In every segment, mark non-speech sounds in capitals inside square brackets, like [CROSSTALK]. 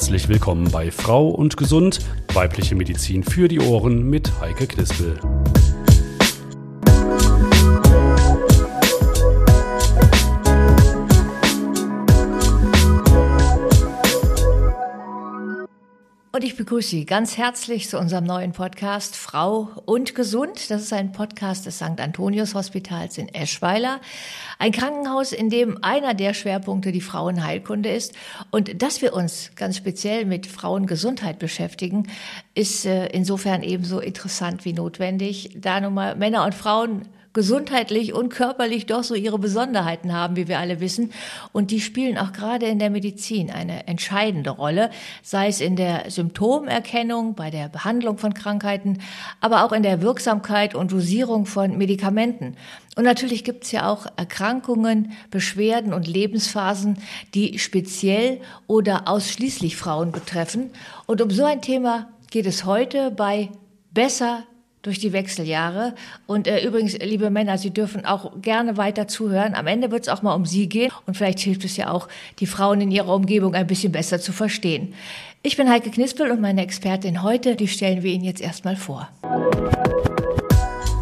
Herzlich willkommen bei Frau und Gesund, weibliche Medizin für die Ohren mit Heike Knispel. Und ich begrüße Sie ganz herzlich zu unserem neuen Podcast Frau und Gesund. Das ist ein Podcast des St. Antonius Hospitals in Eschweiler. Ein Krankenhaus, in dem einer der Schwerpunkte die Frauenheilkunde ist. Und dass wir uns ganz speziell mit Frauengesundheit beschäftigen, ist äh, insofern ebenso interessant wie notwendig, da nun mal Männer und Frauen gesundheitlich und körperlich doch so ihre Besonderheiten haben, wie wir alle wissen. Und die spielen auch gerade in der Medizin eine entscheidende Rolle, sei es in der Symptomerkennung, bei der Behandlung von Krankheiten, aber auch in der Wirksamkeit und Dosierung von Medikamenten. Und natürlich gibt es ja auch Erkrankungen, Beschwerden und Lebensphasen, die speziell oder ausschließlich Frauen betreffen. Und um so ein Thema geht es heute bei Besser durch die Wechseljahre. Und äh, übrigens, liebe Männer, Sie dürfen auch gerne weiter zuhören. Am Ende wird es auch mal um Sie gehen. Und vielleicht hilft es ja auch, die Frauen in ihrer Umgebung ein bisschen besser zu verstehen. Ich bin Heike Knispel und meine Expertin heute, die stellen wir Ihnen jetzt erstmal vor.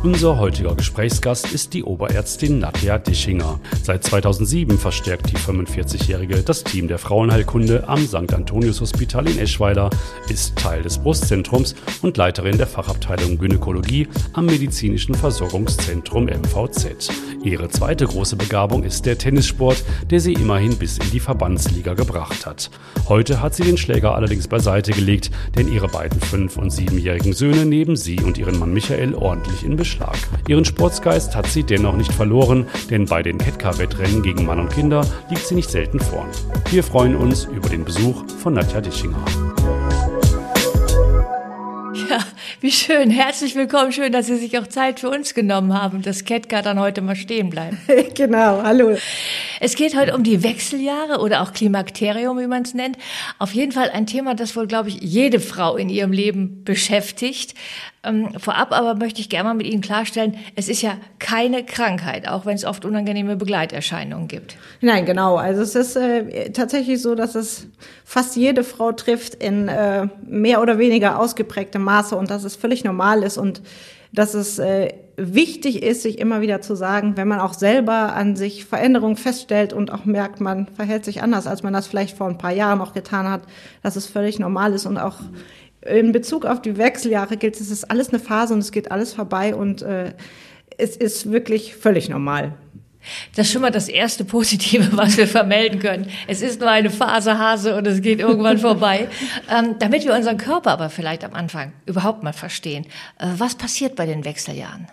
Unser heutiger Gesprächsgast ist die Oberärztin Nadja Dischinger. Seit 2007 verstärkt die 45-Jährige das Team der Frauenheilkunde am St. Antonius Hospital in Eschweiler, ist Teil des Brustzentrums und Leiterin der Fachabteilung Gynäkologie am Medizinischen Versorgungszentrum MVZ. Ihre zweite große Begabung ist der Tennissport, der sie immerhin bis in die Verbandsliga gebracht hat. Heute hat sie den Schläger allerdings beiseite gelegt, denn ihre beiden fünf- und siebenjährigen Söhne neben sie und ihren Mann Michael ordentlich in Beschäftigung Beschlag. Ihren Sportsgeist hat sie dennoch nicht verloren, denn bei den Kettcar-Wettrennen gegen Mann und Kinder liegt sie nicht selten vorn. Wir freuen uns über den Besuch von Nadja Dischinger. Ja, wie schön. Herzlich willkommen. Schön, dass Sie sich auch Zeit für uns genommen haben, dass Ketka dann heute mal stehen bleibt. [LAUGHS] genau, hallo. Es geht heute um die Wechseljahre oder auch Klimakterium, wie man es nennt. Auf jeden Fall ein Thema, das wohl, glaube ich, jede Frau in ihrem Leben beschäftigt. Ähm, vorab aber möchte ich gerne mal mit Ihnen klarstellen, es ist ja keine Krankheit, auch wenn es oft unangenehme Begleiterscheinungen gibt. Nein, genau. Also es ist äh, tatsächlich so, dass es fast jede Frau trifft in äh, mehr oder weniger ausgeprägtem Maße und dass es völlig normal ist und dass es äh, wichtig ist, sich immer wieder zu sagen, wenn man auch selber an sich Veränderungen feststellt und auch merkt, man verhält sich anders, als man das vielleicht vor ein paar Jahren noch getan hat, dass es völlig normal ist und auch in Bezug auf die Wechseljahre gilt, es ist alles eine Phase und es geht alles vorbei und äh, es ist wirklich völlig normal. Das ist schon mal das erste Positive, [LAUGHS] was wir vermelden können. Es ist nur eine Phase Hase und es geht irgendwann vorbei. [LAUGHS] Ähm, damit wir unseren Körper aber vielleicht am Anfang überhaupt mal verstehen. Äh, was passiert bei den Wechseljahren?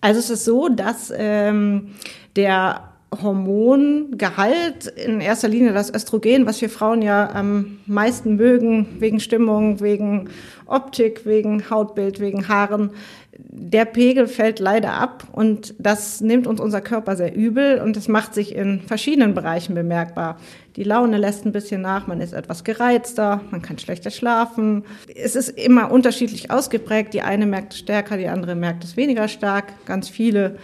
Also es ist so, dass ähm, der Hormongehalt, in erster Linie das Östrogen, was wir Frauen ja am meisten mögen, wegen Stimmung, wegen Optik, wegen Hautbild, wegen Haaren, der Pegel fällt leider ab und das nimmt uns unser Körper sehr übel und es macht sich in verschiedenen Bereichen bemerkbar. Die Laune lässt ein bisschen nach, man ist etwas gereizter, man kann schlechter schlafen. Es ist immer unterschiedlich ausgeprägt. Die eine merkt es stärker, die andere merkt es weniger stark. Ganz viele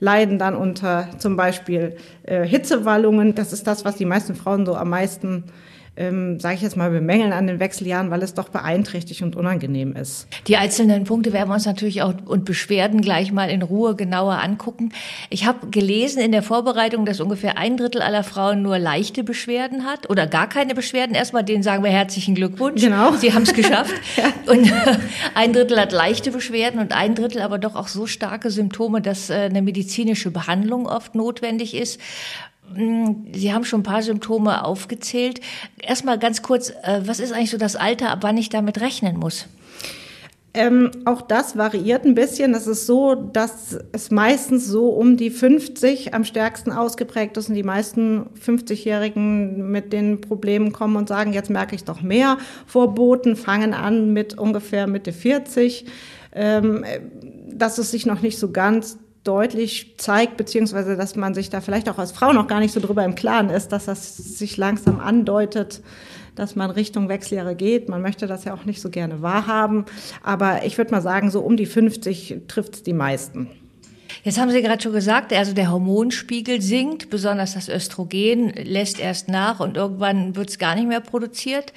leiden dann unter zum Beispiel äh, Hitzewallungen. Das ist das, was die meisten Frauen so am meisten ähm, sage ich jetzt mal, bemängeln an den Wechseljahren, weil es doch beeinträchtigt und unangenehm ist. Die einzelnen Punkte werden wir uns natürlich auch und Beschwerden gleich mal in Ruhe genauer angucken. Ich habe gelesen in der Vorbereitung, dass ungefähr ein Drittel aller Frauen nur leichte Beschwerden hat oder gar keine Beschwerden. Erstmal denen sagen wir herzlichen Glückwunsch. Genau. Sie haben es geschafft. [LAUGHS] ja. Und ein Drittel hat leichte Beschwerden und ein Drittel aber doch auch so starke Symptome, dass äh, eine medizinische Behandlung oft notwendig ist. Hm, Sie haben schon ein paar Symptome aufgezählt. Erstmal ganz kurz, äh, was ist eigentlich so das Alter, ab wann ich damit rechnen muss? Ähm, auch das variiert ein bisschen. Es ist so, dass es meistens so um die 50 am stärksten ausgeprägt ist und die meisten 50-Jährigen mit den Problemen kommen und sagen, jetzt merke ich doch mehr. Vorboten fangen an mit ungefähr Mitte 40. Ähm, dass es sich noch nicht so ganz deutlich zeigt, beziehungsweise dass man sich da vielleicht auch als Frau noch gar nicht so drüber im Klaren ist, dass das sich langsam andeutet, dass man Richtung Wechseljahre geht. Man möchte das ja auch nicht so gerne wahrhaben. Aber ich würde mal sagen, so um die 50 trifft es die meisten. Jetzt haben Sie gerade schon gesagt, also der Hormonspiegel sinkt, besonders das Östrogen lässt erst nach und irgendwann wird es gar nicht mehr produziert.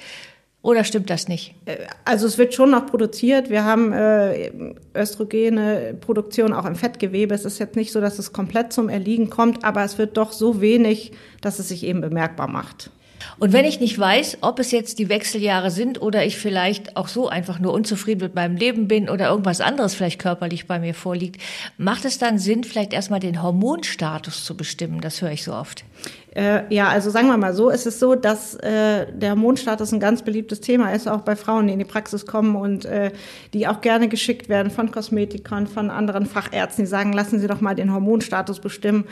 Oder stimmt das nicht? Äh, also es wird schon noch produziert. Wir haben äh, Östrogene Produktion auch im Fettgewebe. Es ist jetzt nicht so, dass es komplett zum Erliegen kommt, aber es wird doch so wenig, dass es sich eben bemerkbar macht. Und wenn ich nicht weiß, ob es jetzt die Wechseljahre sind oder ich vielleicht auch so einfach nur unzufrieden mit meinem Leben bin oder irgendwas anderes vielleicht körperlich bei mir vorliegt, macht es dann Sinn, vielleicht erstmal den Hormonstatus zu bestimmen? Das höre ich so oft. Äh, ja, also sagen wir mal so, es ist so, dass äh, der Hormonstatus ein ganz beliebtes Thema ist, auch bei Frauen, die in die Praxis kommen und äh, die auch gerne geschickt werden von Kosmetikern, von anderen Fachärzten, die sagen, lassen Sie doch mal den Hormonstatus bestimmen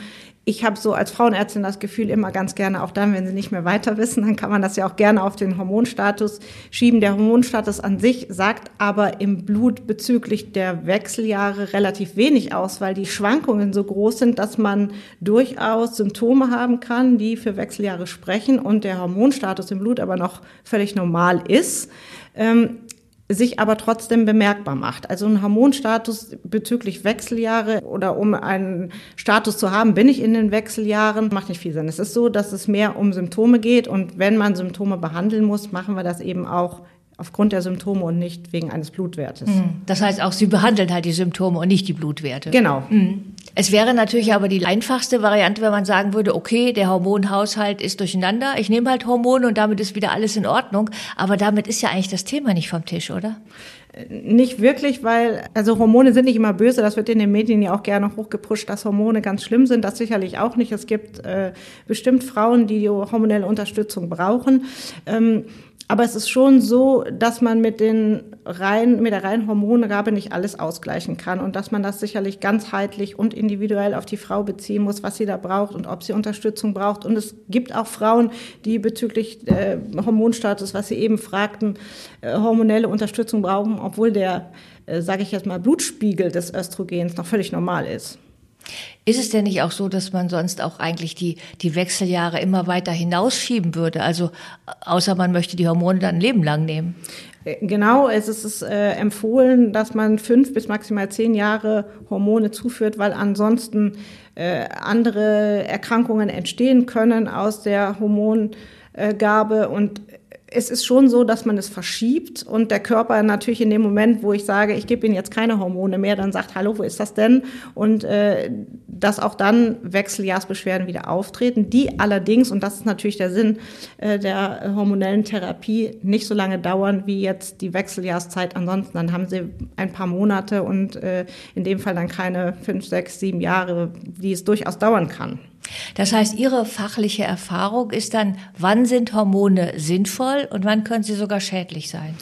ich habe so als Frauenärztin das Gefühl immer ganz gerne, auch dann, wenn sie nicht mehr weiter wissen, dann kann man das ja auch gerne auf den Hormonstatus schieben. Der Hormonstatus an sich sagt aber im Blut bezüglich der Wechseljahre relativ wenig aus, weil die Schwankungen so groß sind, dass man durchaus Symptome haben kann, die für Wechseljahre sprechen und der Hormonstatus im Blut aber noch völlig normal ist. Ähm, sich aber trotzdem bemerkbar macht. Also ein Hormonstatus bezüglich Wechseljahre oder um einen Status zu haben, bin ich in den Wechseljahren, macht nicht viel Sinn. Es ist so, dass es mehr um Symptome geht und wenn man Symptome behandeln muss, machen wir das eben auch aufgrund der Symptome und nicht wegen eines Blutwertes. Mhm. Das heißt auch, Sie behandeln halt die Symptome und nicht die Blutwerte. Genau. Mhm. Es wäre natürlich aber die einfachste Variante, wenn man sagen würde, okay, der Hormonhaushalt ist durcheinander, ich nehme halt Hormone und damit ist wieder alles in Ordnung. Aber damit ist ja eigentlich das Thema nicht vom Tisch, oder? Nicht wirklich, weil, also Hormone sind nicht immer böse, das wird in den Medien ja auch gerne hochgepusht, dass Hormone ganz schlimm sind, das sicherlich auch nicht. Es gibt äh, bestimmt Frauen, die, die hormonelle Unterstützung brauchen. Ähm, aber es ist schon so, dass man mit den rein, mit der reinen Hormongabe nicht alles ausgleichen kann und dass man das sicherlich ganzheitlich und individuell auf die Frau beziehen muss, was sie da braucht und ob sie Unterstützung braucht. Und es gibt auch Frauen, die bezüglich äh, Hormonstatus, was Sie eben fragten, äh, hormonelle Unterstützung brauchen, obwohl der, äh, sage ich jetzt mal, Blutspiegel des Östrogens noch völlig normal ist. Ist es denn nicht auch so, dass man sonst auch eigentlich die, die Wechseljahre immer weiter hinausschieben würde? Also außer man möchte die Hormone dann ein Leben lang nehmen. Äh, genau, es ist äh, empfohlen, dass man fünf bis maximal zehn Jahre Hormone zuführt, weil ansonsten äh, andere Erkrankungen entstehen können aus der Hormongabe. Und es ist schon so, dass man es verschiebt und der Körper natürlich in dem Moment, wo ich sage, ich gebe Ihnen jetzt keine Hormone mehr, dann sagt, hallo, wo ist das denn? Und äh, dass auch dann Wechseljahrsbeschwerden wieder auftreten, die allerdings, und das ist natürlich der Sinn äh, der hormonellen Therapie, nicht so lange dauern wie jetzt die Wechseljahrszeit. Ansonsten dann haben sie ein paar Monate und äh, in dem Fall dann keine fünf, sechs, sieben Jahre, die es durchaus dauern kann. Das heißt, Ihre fachliche Erfahrung ist dann, wann sind Hormone sinnvoll und wann können sie sogar schädlich sein?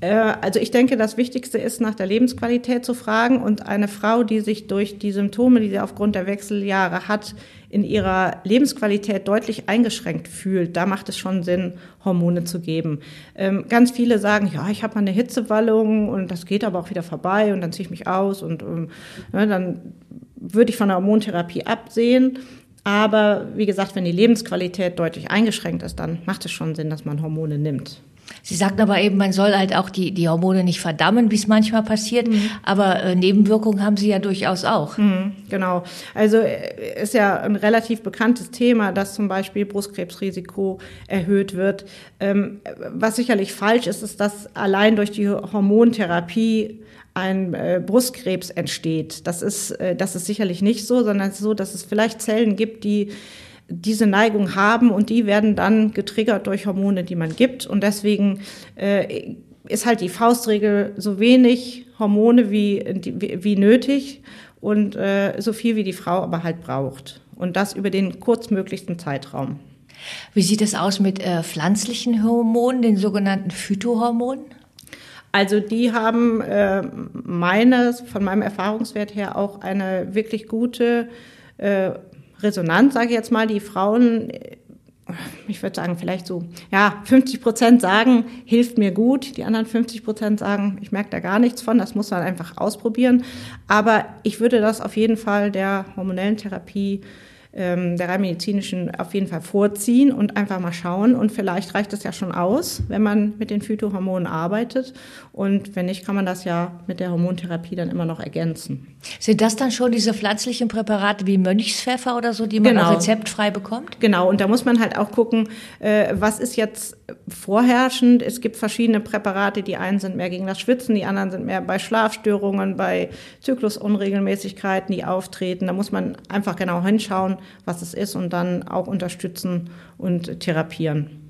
Äh, also ich denke, das Wichtigste ist, nach der Lebensqualität zu fragen. Und eine Frau, die sich durch die Symptome, die sie aufgrund der Wechseljahre hat, in ihrer Lebensqualität deutlich eingeschränkt fühlt, da macht es schon Sinn, Hormone zu geben. Ähm, ganz viele sagen, ja, ich habe mal eine Hitzewallung und das geht aber auch wieder vorbei und dann ziehe ich mich aus und ähm, ne, dann würde ich von der Hormontherapie absehen. Aber wie gesagt, wenn die Lebensqualität deutlich eingeschränkt ist, dann macht es schon Sinn, dass man Hormone nimmt. Sie sagten aber eben, man soll halt auch die, die Hormone nicht verdammen, wie es manchmal passiert. Mhm. Aber äh, Nebenwirkungen haben sie ja durchaus auch. Mhm, genau. Also äh, ist ja ein relativ bekanntes Thema, dass zum Beispiel Brustkrebsrisiko erhöht wird. Ähm, was sicherlich falsch ist, ist, dass allein durch die Hormontherapie ein äh, Brustkrebs entsteht. Das ist, äh, das ist sicherlich nicht so, sondern so, dass es vielleicht Zellen gibt, die diese Neigung haben und die werden dann getriggert durch Hormone, die man gibt. Und deswegen äh, ist halt die Faustregel so wenig Hormone wie, wie, wie nötig und äh, so viel wie die Frau aber halt braucht. Und das über den kurzmöglichsten Zeitraum. Wie sieht es aus mit äh, pflanzlichen Hormonen, den sogenannten Phytohormonen? Also die haben äh, meines, von meinem Erfahrungswert her auch eine wirklich gute äh, Resonanz, sage ich jetzt mal. Die Frauen, äh, ich würde sagen, vielleicht so, ja, 50 Prozent sagen, hilft mir gut. Die anderen 50 Prozent sagen, ich merke da gar nichts von. Das muss man einfach ausprobieren. Aber ich würde das auf jeden Fall der hormonellen Therapie ähm, der rein medizinischen auf jeden Fall vorziehen und einfach mal schauen. Und vielleicht reicht es ja schon aus, wenn man mit den Phytohormonen arbeitet. Und wenn nicht, kann man das ja mit der Hormontherapie dann immer noch ergänzen. Sind das dann schon diese pflanzlichen Präparate wie Mönchspfeffer oder so, die man genau. rezeptfrei bekommt? Genau, und da muss man halt auch gucken, äh, was ist jetzt vorherrschend. Es gibt verschiedene Präparate, die einen sind mehr gegen das Schwitzen, die anderen sind mehr bei Schlafstörungen, bei Zyklusunregelmäßigkeiten, die auftreten. Da muss man einfach genau hinschauen, was es ist und dann auch unterstützen und therapieren.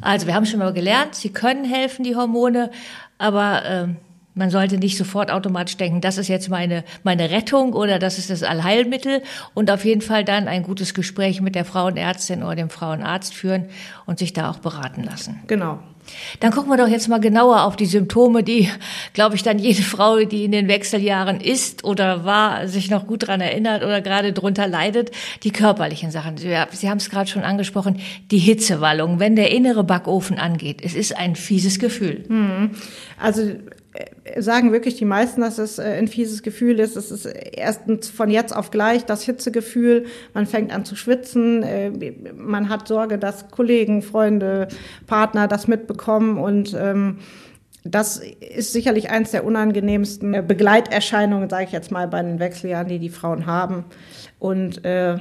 Also wir haben schon mal gelernt, sie können helfen, die Hormone, aber äh, man sollte nicht sofort automatisch denken, das ist jetzt meine, meine Rettung oder das ist das Allheilmittel und auf jeden Fall dann ein gutes Gespräch mit der Frauenärztin oder dem Frauenarzt führen und sich da auch beraten lassen. Genau. Dann gucken wir doch jetzt mal genauer auf die Symptome, die, glaube ich, dann jede Frau, die in den Wechseljahren ist oder war, sich noch gut dran erinnert oder gerade drunter leidet, die körperlichen Sachen. Sie, Sie haben es gerade schon angesprochen, die Hitzewallung, wenn der innere Backofen angeht. Es ist ein fieses Gefühl. Hm. Also sagen wirklich die meisten, dass es äh, ein fieses Gefühl ist. Es ist erstens von jetzt auf gleich das Hitzegefühl. Man fängt an zu schwitzen. Äh, man hat Sorge, dass Kollegen, Freunde, Partner das mitbekommen und ähm, das ist sicherlich eines der unangenehmsten Begleiterscheinungen, sage ich jetzt mal, bei den Wechseljahren, die die Frauen haben. Und äh,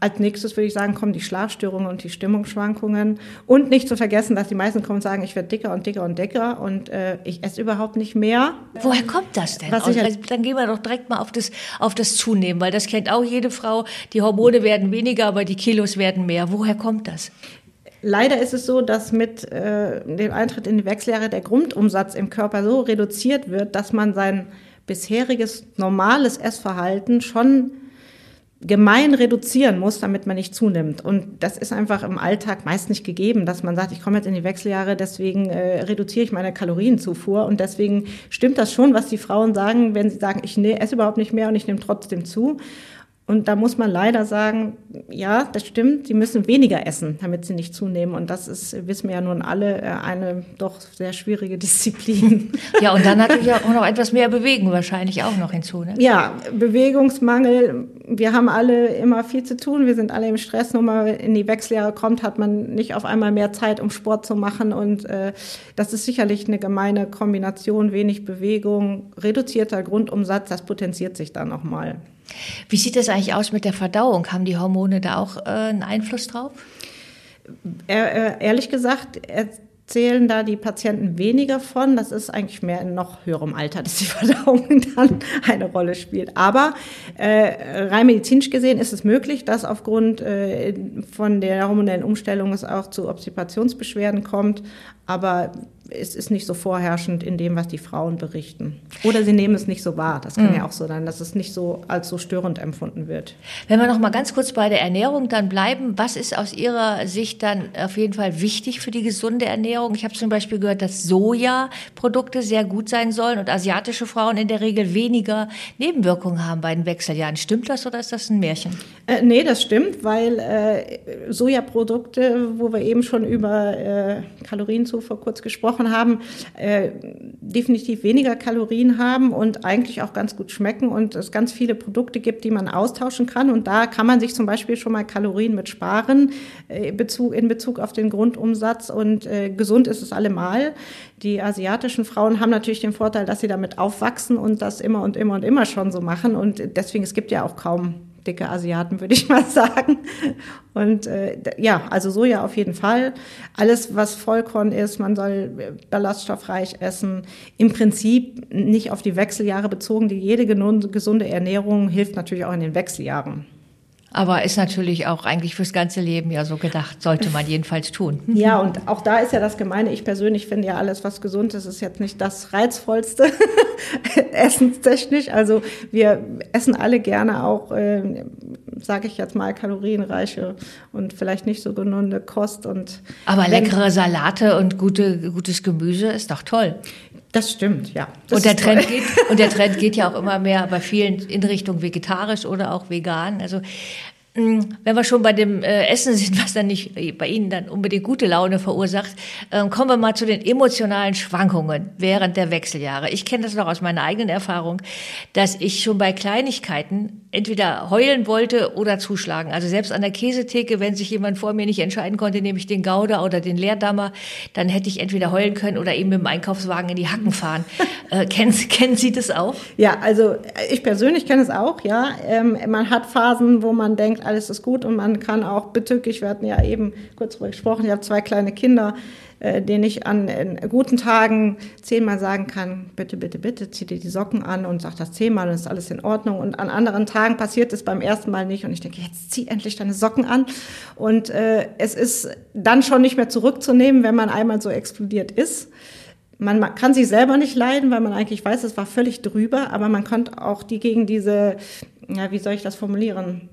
als nächstes würde ich sagen, kommen die Schlafstörungen und die Stimmungsschwankungen. Und nicht zu vergessen, dass die meisten kommen und sagen, ich werde dicker und dicker und dicker und äh, ich esse überhaupt nicht mehr. Woher kommt das denn? Also, dann gehen wir doch direkt mal auf das, auf das Zunehmen, weil das kennt auch jede Frau. Die Hormone werden weniger, aber die Kilos werden mehr. Woher kommt das? Leider ist es so, dass mit äh, dem Eintritt in die Wechseljahre der Grundumsatz im Körper so reduziert wird, dass man sein bisheriges normales Essverhalten schon gemein reduzieren muss, damit man nicht zunimmt. Und das ist einfach im Alltag meist nicht gegeben, dass man sagt, ich komme jetzt in die Wechseljahre, deswegen äh, reduziere ich meine Kalorienzufuhr. Und deswegen stimmt das schon, was die Frauen sagen, wenn sie sagen, ich esse überhaupt nicht mehr und ich nehme trotzdem zu. Und da muss man leider sagen, ja, das stimmt, sie müssen weniger essen, damit sie nicht zunehmen. Und das ist, wissen wir ja nun alle, äh, eine doch sehr schwierige [LAUGHS] Disziplin. Ja, und dann natürlich auch noch etwas mehr bewegen wahrscheinlich auch noch hinzu. Ne? Ja, Bewegungsmangel. Wir haben alle immer viel zu tun. Wir sind alle im Stress. Nur mal in die Wechseljahre kommt, hat man nicht auf einmal mehr Zeit, um Sport zu machen. Und äh, das ist sicherlich eine gemeine Kombination. Wenig Bewegung, reduzierter Grundumsatz, das potenziert sich dann nochmal. Wie sieht das eigentlich aus mit der Verdauung? Haben die Hormone da auch äh, einen Einfluss drauf? ehrlich gesagt, erzählen da die Patienten weniger von. Das ist eigentlich mehr in noch höherem Alter, dass die [LAUGHS] Verdauung dann eine Rolle spielt. Aber äh, rein medizinisch gesehen ist es möglich, dass aufgrund äh, von der hormonellen Umstellung es auch zu Obstipationsbeschwerden kommt. Aber es ist nicht so vorherrschend in dem, was die Frauen berichten. Oder sie nehmen es nicht so wahr. Das kann mhm. ja auch so sein, dass es nicht so als so störend empfunden wird. Wenn wir noch mal ganz kurz bei der Ernährung dann bleiben, was ist aus Ihrer Sicht dann auf jeden Fall wichtig für die gesunde Ernährung? Ich habe zum Beispiel gehört, dass Sojaprodukte sehr gut sein sollen und asiatische Frauen in der Regel weniger Nebenwirkungen haben bei den Wechseljahren. Stimmt das oder ist das ein Märchen? Äh, nee, das stimmt, weil äh, Sojaprodukte, wo wir eben schon über äh, Kalorienzufuhr kurz gesprochen besprochen haben, äh, definitiv weniger Kalorien haben und eigentlich auch ganz gut schmecken und es ganz viele Produkte gibt, die man austauschen kann. Und da kann man sich zum Beispiel schon mal Kalorien mit sparen äh, Bezug, in Bezug auf den Grundumsatz und äh, gesund ist es allemal. Die asiatischen Frauen haben natürlich den Vorteil, dass sie damit aufwachsen und das immer und immer und immer schon so machen. Und deswegen, es gibt ja auch kaum dicke Asiaten, würde ich mal [LAUGHS] sagen. Und äh, ja, also Soja auf jeden Fall. Alles, was Vollkorn ist, man soll ballaststoffreich essen. Im Prinzip nicht auf die Wechseljahre bezogen. Die jede gesunde Ernährung hilft natürlich auch in den Wechseljahren. Aber ist natürlich auch eigentlich fürs ganze Leben ja so gedacht, sollte man jedenfalls tun. [LAUGHS] Ja, und auch da ist ja das Gemeine. Ich persönlich finde ja alles, was gesund ist, ist jetzt nicht das reizvollste [LAUGHS] essenstechnisch. Also wir essen alle gerne auch, äh, sage ich jetzt mal, kalorienreiche und vielleicht nicht so gesunde Kost. Und Aber leckere Salate und gute, gutes Gemüse ist doch toll. Das stimmt, ja. Das und der Trend geht und der Trend geht ja auch immer mehr bei vielen in Richtung vegetarisch oder auch vegan. Also wenn wir schon bei dem äh, Essen sind, was dann nicht bei Ihnen dann unbedingt gute Laune verursacht, ähm, kommen wir mal zu den emotionalen Schwankungen während der Wechseljahre. Ich kenne das noch aus meiner eigenen Erfahrung, dass ich schon bei Kleinigkeiten entweder heulen wollte oder zuschlagen. Also selbst an der Käsetheke, wenn sich jemand vor mir nicht entscheiden konnte, nehme ich den Gouda oder den Leerdammer, dann hätte ich entweder heulen können oder eben mit dem Einkaufswagen in die Hacken fahren. [LAUGHS] äh, kennen, kennen Sie das auch? Ja, also ich persönlich kenne es auch, ja. Ähm, man hat Phasen, wo man denkt, alles ist gut und man kann auch wir hatten ja eben kurz darüber gesprochen, ich habe zwei kleine Kinder, äh, den ich an guten Tagen zehnmal sagen kann, bitte, bitte, bitte, zieh dir die Socken an und sag das zehnmal und ist alles in Ordnung. Und an anderen Tagen passiert es beim ersten Mal nicht und ich denke, jetzt zieh endlich deine Socken an. Und äh, es ist dann schon nicht mehr zurückzunehmen, wenn man einmal so explodiert ist. Man kann sich selber nicht leiden, weil man eigentlich weiß, es war völlig drüber, aber man kommt auch die gegen diese, ja, wie soll ich das formulieren?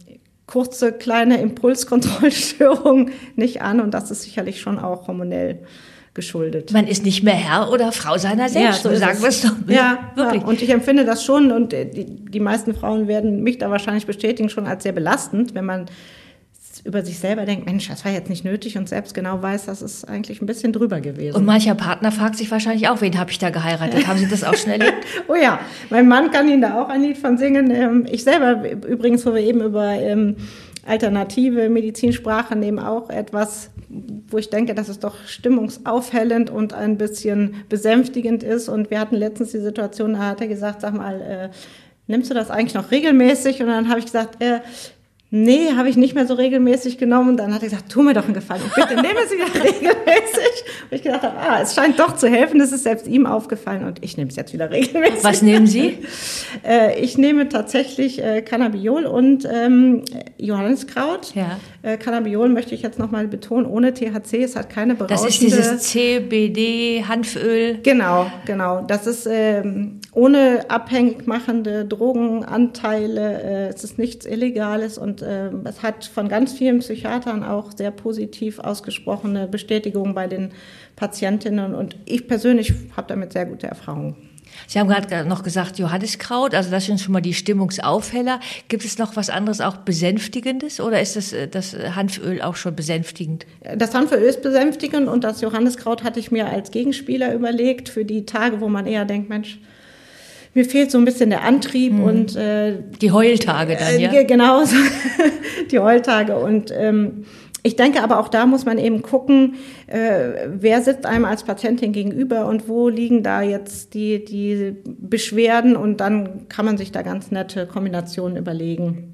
Kurze kleine Impulskontrollstörung [LAUGHS] nicht an und das ist sicherlich schon auch hormonell geschuldet. Man ist nicht mehr Herr oder Frau seiner selbst, ja, so sagen wir es doch. Ja, [LAUGHS] wirklich. Ja, und ich empfinde das schon und die, die meisten Frauen werden mich da wahrscheinlich bestätigen, schon als sehr belastend, wenn man über sich selber denkt, Mensch, das war jetzt nicht nötig und selbst genau weiß, das ist eigentlich ein bisschen drüber gewesen. Und mancher Partner fragt sich wahrscheinlich auch, wen habe ich da geheiratet? Haben Sie das auch schnell erlebt? [LAUGHS] oh ja, mein Mann kann Ihnen da auch ein Lied von singen. Ähm, ich selber übrigens, wo wir eben über ähm, alternative Medizinsprache nehmen, auch etwas, wo ich denke, dass es doch stimmungsaufhellend und ein bisschen besänftigend ist. Und wir hatten letztens die Situation, da hat er gesagt, sag mal, äh, nimmst du das eigentlich noch regelmäßig? Und dann habe ich gesagt, äh, Nee, habe ich nicht mehr so regelmäßig genommen. Und dann hat er gesagt, tu mir doch einen Gefallen. Bitte nehme es wieder [LAUGHS] regelmäßig. Und ich gedacht habe, ah, es scheint doch zu helfen. Das ist selbst ihm aufgefallen und ich nehme es jetzt wieder regelmäßig. Was nehmen Sie? [LAUGHS] Äh, ich nehme tatsächlich äh, Cannabiol und ähm, Johanniskraut. Ja. Äh, Cannabiol möchte ich jetzt nochmal betonen, ohne THC. Es hat keine berauschende... Das ist dieses CBD, Hanföl. Genau, genau. Das ist ähm, ohne abhängig machende Drogenanteile. Äh, es ist nichts Illegales und äh, es hat von ganz vielen Psychiatern auch sehr positiv ausgesprochene Bestätigungen bei den Patientinnen und ich persönlich habe damit sehr gute Erfahrungen. Sie haben gerade noch gesagt Johanniskraut, also das sind schon mal die Stimmungsaufheller. Gibt es noch was anderes auch Besänftigendes oder ist das, äh, das Hanföl auch schon besänftigend? Das Hanföl ist besänftigend und das Johanniskraut hatte ich mir als Gegenspieler überlegt für die Tage, wo man eher denkt, Mensch, mir fehlt so ein bisschen der Antrieb hm. und äh, die Heultage dann, ja? Äh, genau, [LAUGHS] die Heultage und ähm, ich denke aber auch da muss man eben gucken, äh, wer sitzt einem als Patientin gegenüber und wo liegen da jetzt die, die Beschwerden und dann kann man sich da ganz nette Kombinationen überlegen.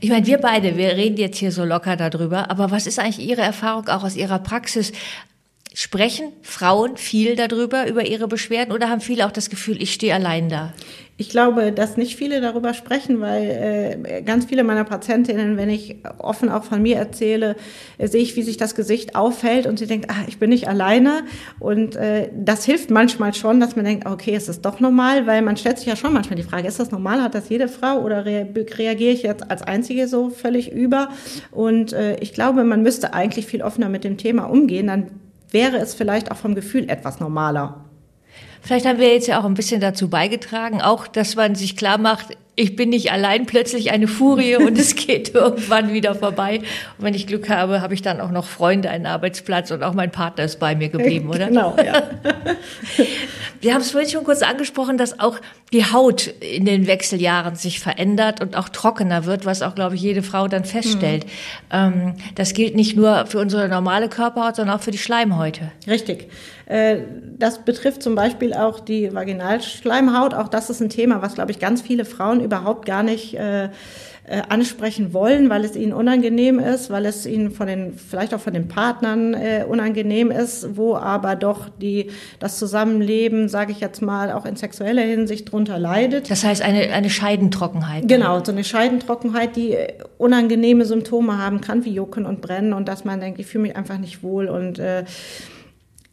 Ich meine, wir beide, wir reden jetzt hier so locker darüber, aber was ist eigentlich Ihre Erfahrung auch aus Ihrer Praxis? Sprechen Frauen viel darüber, über ihre Beschwerden oder haben viele auch das Gefühl, ich stehe allein da? Ich glaube, dass nicht viele darüber sprechen, weil äh, ganz viele meiner Patientinnen, wenn ich offen auch von mir erzähle, äh, sehe ich, wie sich das Gesicht auffällt und sie denkt, ah, ich bin nicht alleine. Und äh, das hilft manchmal schon, dass man denkt, okay, ist doch normal, weil man stellt sich ja schon manchmal die Frage, ist das normal, hat das jede Frau oder re reagiere ich jetzt als Einzige so völlig über? Und äh, ich glaube, man müsste eigentlich viel offener mit dem Thema umgehen, dann wäre es vielleicht auch vom Gefühl etwas normaler. Vielleicht haben wir jetzt ja auch ein bisschen dazu beigetragen, auch, dass man sich klar macht, ich bin nicht allein plötzlich eine Furie und es [LAUGHS] geht irgendwann wieder vorbei. Und wenn ich Glück habe, habe ich dann auch noch Freunde, einen Arbeitsplatz und auch mein Partner ist bei mir geblieben, oder? Genau, ja. [LAUGHS] Wir haben es vorhin schon kurz angesprochen, dass auch die Haut in den Wechseljahren sich verändert und auch trockener wird, was auch, glaube ich, jede Frau dann feststellt. Mhm. Das gilt nicht nur für unsere normale Körperhaut, sondern auch für die Schleimhäute. Richtig. Äh, das betrifft zum Beispiel auch die Vaginalschleimhaut. Auch das ist ein Thema, was, glaube ich, ganz viele Frauen überhaupt gar nicht äh, äh, ansprechen wollen, weil es ihnen unangenehm ist, weil es ihnen von den, vielleicht auch von den Partnern äh, unangenehm ist, wo aber doch die, das Zusammenleben, sage ich jetzt mal, auch in sexueller Hinsicht drunter leidet. Das heißt eine, eine Scheidentrockenheit. Genau, so eine Scheidentrockenheit, die unangenehme Symptome haben kann, wie Jucken und Brennen und dass man denkt, ich fühle mich einfach nicht wohl und äh,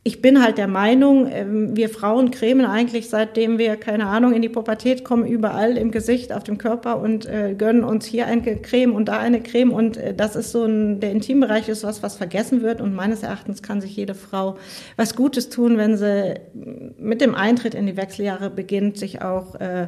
ich bin halt der Meinung, ähm, wir Frauen cremen eigentlich, seitdem wir, keine Ahnung, in die Pubertät kommen, überall im Gesicht, auf dem Körper und äh, gönnen uns hier eine Creme und da eine Creme. Und äh, das ist so ein, der Intimbereich ist was, was vergessen wird. Und meines Erachtens kann sich jede Frau was Gutes tun, wenn sie mit dem Eintritt in die Wechseljahre beginnt, sich auch äh,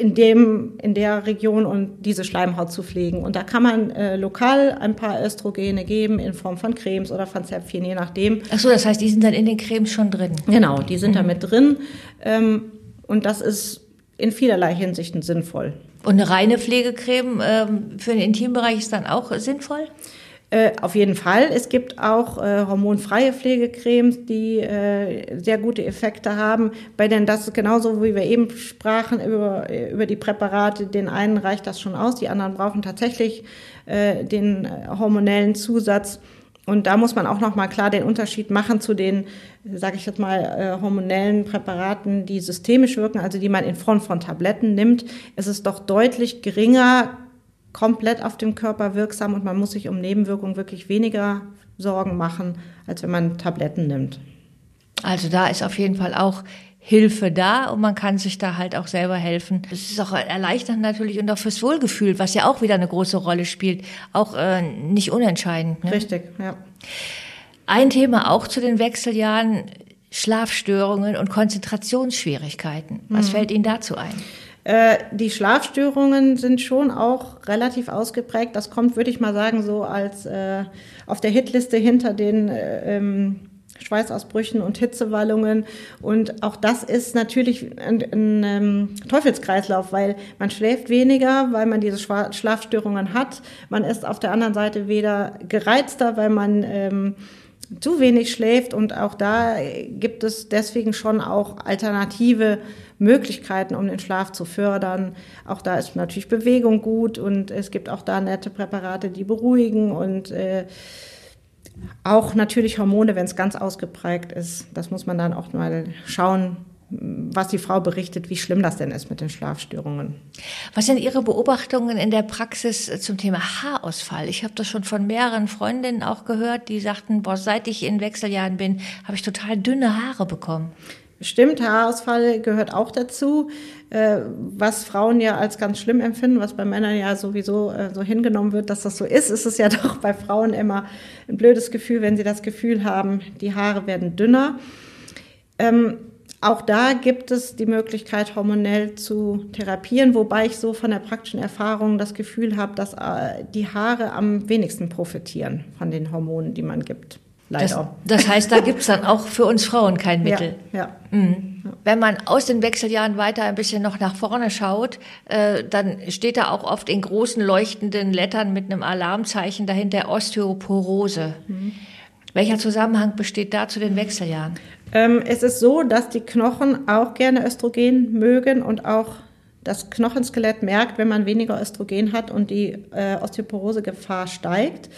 in dem in der Region und diese Schleimhaut zu pflegen. Und da kann man äh, lokal ein paar Östrogene geben in Form von Cremes oder von Zäpfchen, je nachdem. Ach so, das heißt, die sind dann in den Cremes schon drin. Genau, die sind mhm. da mit drin. Ähm, und das ist in vielerlei Hinsichten sinnvoll. Und eine reine Pflegecreme ähm, für den Intimbereich ist dann auch sinnvoll? Äh, auf jeden Fall. Es gibt auch äh, hormonfreie Pflegecremes, die äh, sehr gute Effekte haben. Bei denn das ist genauso, wie wir eben sprachen über, über die Präparate. Den einen reicht das schon aus, die anderen brauchen tatsächlich äh, den hormonellen Zusatz. Und da muss man auch noch mal klar den Unterschied machen zu den, sage ich jetzt mal, äh, hormonellen Präparaten, die systemisch wirken, also die man in Form von Tabletten nimmt. Es ist doch deutlich geringer komplett auf dem Körper wirksam und man muss sich um Nebenwirkungen wirklich weniger Sorgen machen, als wenn man Tabletten nimmt. Also da ist auf jeden Fall auch Hilfe da und man kann sich da halt auch selber helfen. Das ist auch erleichternd natürlich und auch fürs Wohlgefühl, was ja auch wieder eine große Rolle spielt, auch äh, nicht unentscheidend. Ne? Richtig, ja. Ein Thema auch zu den Wechseljahren, Schlafstörungen und Konzentrationsschwierigkeiten. Was mhm. fällt Ihnen dazu ein? Äh, die Schlafstörungen sind schon auch relativ ausgeprägt. Das kommt, würde ich mal sagen, so als äh, auf der Hitliste hinter den äh, ähm, Schweißausbrüchen und Hitzewallungen. Und auch das ist natürlich ein, ein, ein ähm, Teufelskreislauf, weil man schläft weniger, weil man diese Schlafstörungen hat. Man ist auf der anderen Seite weder gereizter, weil man ähm, zu wenig schläft. Und auch da gibt es deswegen schon auch alternative Möglichkeiten, um den Schlaf zu fördern. Auch da ist natürlich Bewegung gut und es gibt auch da nette Präparate, die beruhigen und äh, auch natürlich Hormone, wenn es ganz ausgeprägt ist. Das muss man dann auch mal schauen, was die Frau berichtet, wie schlimm das denn ist mit den Schlafstörungen. Was sind Ihre Beobachtungen in der Praxis zum Thema Haarausfall? Ich habe das schon von mehreren Freundinnen auch gehört, die sagten, boah, seit ich in Wechseljahren bin, habe ich total dünne Haare bekommen. Stimmt, Haarausfall gehört auch dazu, äh, was Frauen ja als ganz schlimm empfinden, was bei Männern ja sowieso äh, so hingenommen wird, dass das so ist, ist es ja [LAUGHS] doch bei Frauen immer ein blödes Gefühl, wenn sie das Gefühl haben, die Haare werden dünner. Ähm, auch da gibt es die Möglichkeit, hormonell zu therapieren, wobei ich so von der praktischen Erfahrung das Gefühl habe, dass äh, die Haare am wenigsten profitieren von den Hormonen, die man gibt. Leider. Das, das heißt, da gibt es dann auch für uns Frauen kein Mittel. Ja. ja. Mhm. Wenn man aus den Wechseljahren weiter ein bisschen noch nach vorne schaut, äh, dann steht da auch oft in großen leuchtenden Lettern mit einem Alarmzeichen dahinter Osteoporose. Mhm. Welcher Zusammenhang besteht da zu den Wechseljahren? Ähm, es ist so, dass die Knochen auch gerne Östrogen mögen und auch das Knochenskelett merkt, wenn man weniger Östrogen hat und die äh, Osteoporose-Gefahr steigt.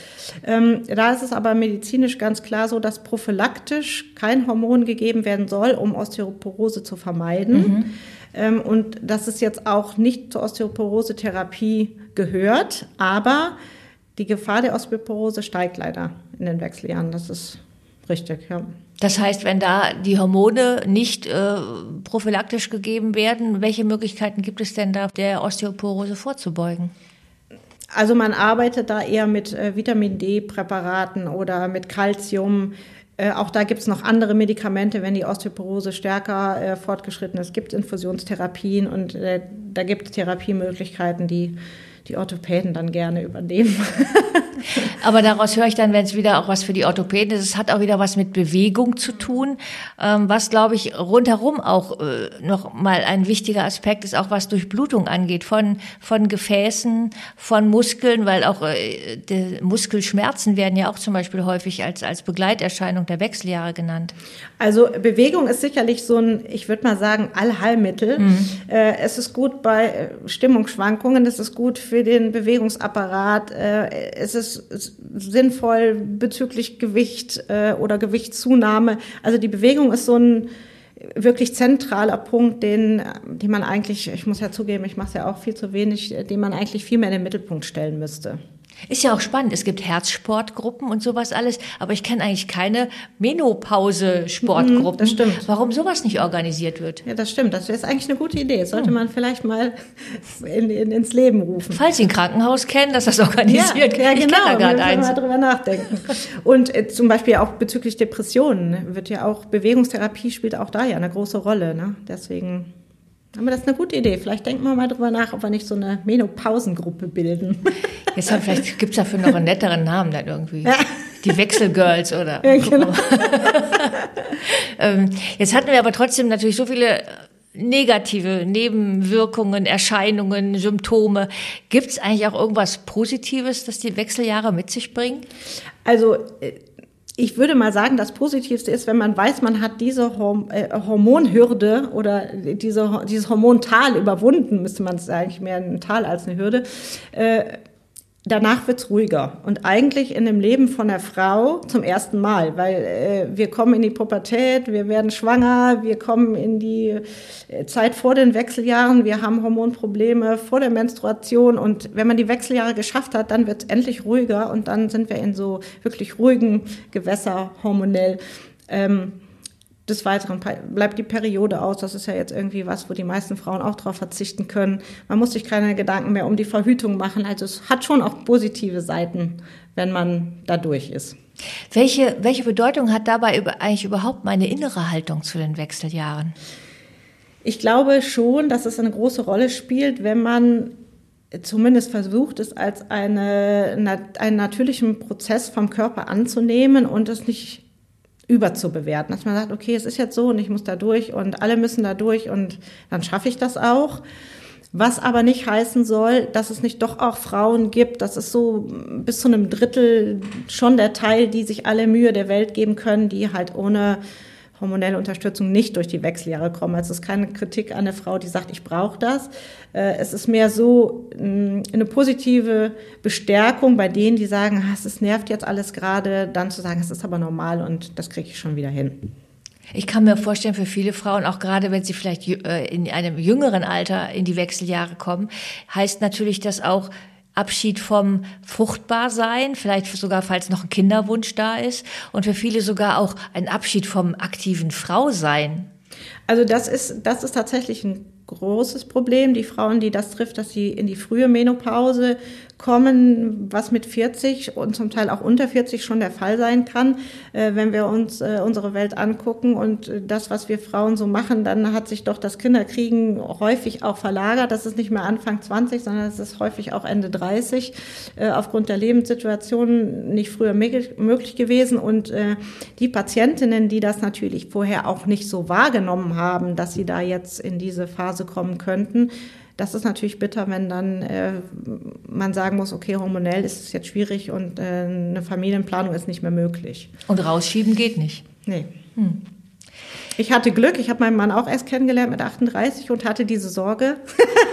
Ähm, da ist es aber medizinisch ganz klar so, dass prophylaktisch kein Hormon gegeben werden soll, um Osteoporose zu vermeiden. Mhm. Ähm, und dass es jetzt auch nicht zur Osteoporose-Therapie gehört, aber die Gefahr der Osteoporose steigt leider in den Wechseljahren. Das ist richtig, ja. Das heißt, wenn da die Hormone nicht äh, prophylaktisch gegeben werden, welche Möglichkeiten gibt es denn da, der Osteoporose vorzubeugen? Also man arbeitet da eher mit äh, Vitamin D-Präparaten oder mit Calcium. Äh, auch da gibt es noch andere Medikamente, wenn die Osteoporose stärker äh, fortgeschritten ist. Es gibt Infusionstherapien und äh, da gibt es Therapiemöglichkeiten, die die Orthopäden dann gerne übernehmen. [LAUGHS] Aber daraus höre ich dann, wenn es wieder auch was für die Orthopäden ist, es hat auch wieder was mit Bewegung zu tun, ähm, was glaube ich rundherum auch äh, noch mal ein wichtiger Aspekt ist, auch was Durchblutung angeht von von Gefäßen, von Muskeln, weil auch äh, Muskelschmerzen werden ja auch zum Beispiel häufig als als Begleiterscheinung der Wechseljahre genannt. Also Bewegung ist sicherlich so ein, ich würde mal sagen, Allheilmittel. Mhm. Äh, es ist gut bei äh, Stimmungsschwankungen, es ist gut für den Bewegungsapparat. Äh, es ist sinnvoll bezüglich Gewicht äh, oder Gewichtszunahme. Also die Bewegung ist so ein wirklich zentraler Punkt, den, den man eigentlich, ich muss ja zugeben, ich mache es ja auch viel zu wenig, den man eigentlich viel mehr in den Mittelpunkt stellen müsste. Ist ja auch spannend. Es gibt Herzsportgruppen und sowas alles, aber ich kenne eigentlich keine Menopause-Sportgruppen. Mhm, das stimmt. Warum sowas nicht organisiert wird? Ja, das stimmt. Das ist eigentlich eine gute Idee. Das sollte hm. man vielleicht mal in, in, ins Leben rufen. Falls Sie ein Krankenhaus kennen, das das organisiert. Ja, ja genau. Ich da wir mal drüber nachdenken. Und äh, zum Beispiel auch bezüglich Depressionen ne, wird ja auch Bewegungstherapie spielt auch da ja eine große Rolle. Ne? Deswegen aber das ist eine gute Idee. Vielleicht denken wir mal drüber nach, ob wir nicht so eine Menopausengruppe bilden. [LAUGHS] Jetzt haben, vielleicht gibt es dafür noch einen netteren Namen dann irgendwie. Ja. Die Wechselgirls oder. Ja, genau. [LAUGHS] Ähm, jetzt hatten wir aber trotzdem natürlich so viele negative Nebenwirkungen, Erscheinungen, Symptome. Gibt es eigentlich auch irgendwas Positives, das die Wechseljahre mit sich bringen? Also äh, ich würde mal sagen, das Positivste ist, wenn man weiß, man hat diese äh, Hormonhürde oder diese, dieses Hormontal überwunden, müsste man es eigentlich mehr ein Tal als eine Hürde. Äh, danach wird's ruhiger und eigentlich in dem Leben von der Frau zum ersten Mal, weil äh, wir kommen in die Pubertät, wir werden schwanger, wir kommen in die äh, Zeit vor den Wechseljahren, wir haben Hormonprobleme vor der Menstruation und wenn man die Wechseljahre geschafft hat, dann wird's endlich ruhiger und dann sind wir in so wirklich ruhigen Gewässer hormonell. Ähm, des Weiteren bleibt die Periode aus. Das ist ja jetzt irgendwie was, wo die meisten Frauen auch darauf verzichten können. Man muss sich keine Gedanken mehr um die Verhütung machen. Also es hat schon auch positive Seiten, wenn man da durch ist. Welche, welche Bedeutung hat dabei eigentlich überhaupt meine innere Haltung zu den Wechseljahren? Ich glaube schon, dass es eine große Rolle spielt, wenn man zumindest versucht, es als eine, einen natürlichen Prozess vom Körper anzunehmen und es nicht überzubewerten, dass man sagt, okay, es ist jetzt so und ich muss da durch und alle müssen da durch und dann schaffe ich das auch. Was aber nicht heißen soll, dass es nicht doch auch Frauen gibt, das ist so bis zu einem Drittel schon der Teil, die sich alle Mühe der Welt geben können, die halt ohne hormonelle Unterstützung nicht durch die Wechseljahre kommen. Also es ist keine Kritik an eine Frau, die sagt, ich brauche das. Äh, es ist mehr so mm, eine positive Bestärkung bei denen, die sagen, es nervt jetzt alles gerade, dann zu sagen, es ist aber normal und das kriege ich schon wieder hin. Ich kann mir vorstellen, für viele Frauen, auch gerade wenn sie vielleicht äh, in einem jüngeren Alter in die Wechseljahre kommen, heißt natürlich das auch, Abschied vom Fruchtbarsein, vielleicht sogar, falls noch ein Kinderwunsch da ist und für viele sogar auch ein Abschied vom aktiven Frausein. Also das ist, das ist tatsächlich ein großes Problem. Die Frauen, die das trifft, dass sie in die frühe Menopause kommen, was mit 40 und zum Teil auch unter 40 schon der Fall sein kann. Äh, wenn wir uns äh, unsere Welt angucken und äh, das, was wir Frauen so machen, dann hat sich doch das Kinderkriegen häufig auch verlagert. Das ist nicht mehr Anfang 20, sondern es ist häufig auch Ende 30 äh, aufgrund der Lebenssituation nicht früher möglich gewesen. Und äh, die Patientinnen, die das natürlich vorher auch nicht so wahrgenommen haben, dass sie da jetzt in diese Phase kommen könnten, das ist natürlich bitter, wenn dann äh, man sagen muss, okay, hormonell ist es jetzt schwierig und äh, eine Familienplanung ist nicht mehr möglich. Und rausschieben geht nicht. Nee. Hm. Ich hatte Glück, ich habe meinen Mann auch erst kennengelernt mit 38 und hatte diese Sorge.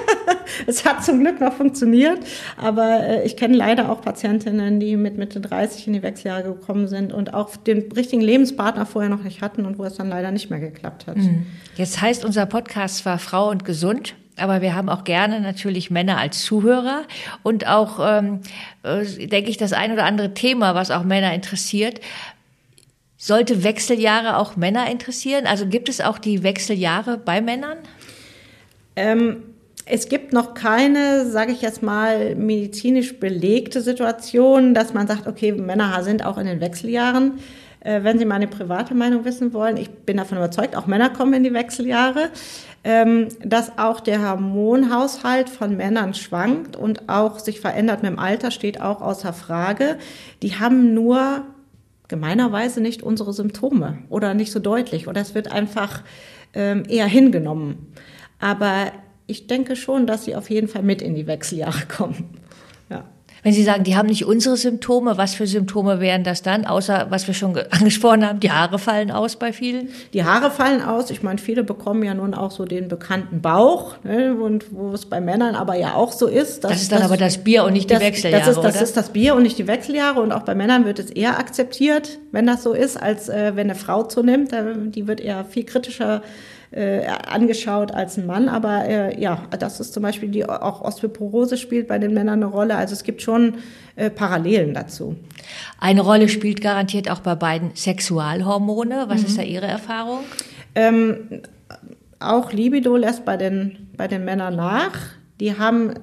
[LAUGHS] es hat zum Glück noch funktioniert, aber äh, ich kenne leider auch Patientinnen, die mit Mitte 30 in die Wechseljahre gekommen sind und auch den richtigen Lebenspartner vorher noch nicht hatten und wo es dann leider nicht mehr geklappt hat. Hm. Jetzt heißt unser Podcast zwar Frau und Gesund, aber wir haben auch gerne natürlich Männer als Zuhörer und auch, ähm, äh, denke ich, das ein oder andere Thema, was auch Männer interessiert. Sollte Wechseljahre auch Männer interessieren? Also gibt es auch die Wechseljahre bei Männern? Ähm, es gibt noch keine, sage ich jetzt mal, medizinisch belegte Situation, dass man sagt, okay, Männer sind auch in den Wechseljahren. Äh, wenn Sie meine private Meinung wissen wollen, ich bin davon überzeugt, auch Männer kommen in die Wechseljahre dass auch der Hormonhaushalt von Männern schwankt und auch sich verändert mit dem Alter, steht auch außer Frage. Die haben nur gemeinerweise nicht unsere Symptome oder nicht so deutlich oder es wird einfach ähm, eher hingenommen. Aber ich denke schon, dass sie auf jeden Fall mit in die Wechseljahre kommen. Wenn Sie sagen, die haben nicht unsere Symptome, was für Symptome wären das dann, außer was wir schon [LAUGHS] angesprochen haben, die Haare fallen aus bei vielen? Die Haare fallen aus. Ich meine, viele bekommen ja nun auch so den bekannten Bauch, ne, und wo es bei Männern aber ja auch so ist. Dass, das ist dann das, aber das Bier und nicht das, die Wechseljahre, das ist, das oder? ist das Bier und nicht die Wechseljahre und auch bei Männern wird es eher akzeptiert, wenn das so ist, als äh, wenn eine Frau zunimmt. Die wird eher viel kritischer äh, angeschaut als ein Mann. Aber äh, ja, das ist zum Beispiel die auch Osteoporose spielt bei den Männern eine Rolle. Also es gibt schon äh, Parallelen dazu. Eine Rolle spielt garantiert auch bei beiden Sexualhormone. Was mhm. ist da Ihre Erfahrung? Ähm, auch Libido lässt bei den, bei den Männern nach. Die haben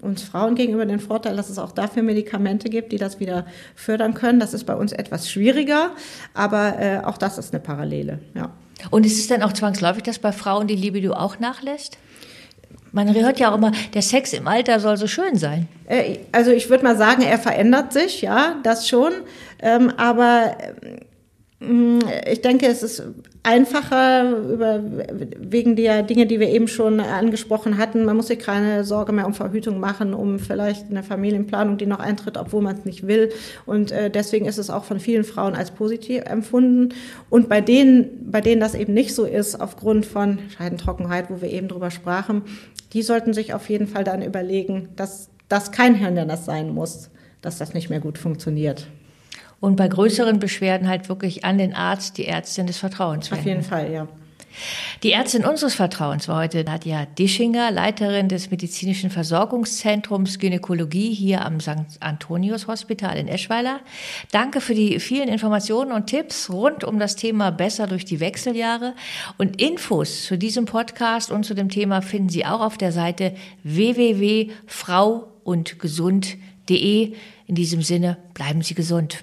uns Frauen gegenüber den Vorteil, dass es auch dafür Medikamente gibt, die das wieder fördern können. Das ist bei uns etwas schwieriger, aber äh, auch das ist eine Parallele. Ja. Und ist es dann auch zwangsläufig, dass bei Frauen die Libido auch nachlässt? Man hört ja auch immer, der Sex im Alter soll so schön sein. Äh, also ich würde mal sagen, er verändert sich, ja, das schon. Ähm, aber ich denke, es ist einfacher über, wegen der Dinge, die wir eben schon angesprochen hatten. Man muss sich keine Sorge mehr um Verhütung machen, um vielleicht eine Familienplanung, die noch eintritt, obwohl man es nicht will. Und äh, deswegen ist es auch von vielen Frauen als positiv empfunden. Und bei denen, bei denen das eben nicht so ist, aufgrund von Scheidentrockenheit, wo wir eben drüber sprachen, die sollten sich auf jeden Fall dann überlegen, dass das kein Hindernis sein muss, dass das nicht mehr gut funktioniert. Und bei größeren Beschwerden halt wirklich an den Arzt, die Ärztin des Vertrauens wenden. Auf jeden Fall, ja. Die Ärztin unseres Vertrauens war heute Nadja Dischinger, Leiterin des Medizinischen Versorgungszentrums Gynäkologie hier am St. Antonius Hospital in Eschweiler. Danke für die vielen Informationen und Tipps rund um das Thema Besser durch die Wechseljahre. Und Infos zu diesem Podcast und zu dem Thema finden Sie auch auf der Seite www.frauundgesund.de. In diesem Sinne, bleiben Sie gesund.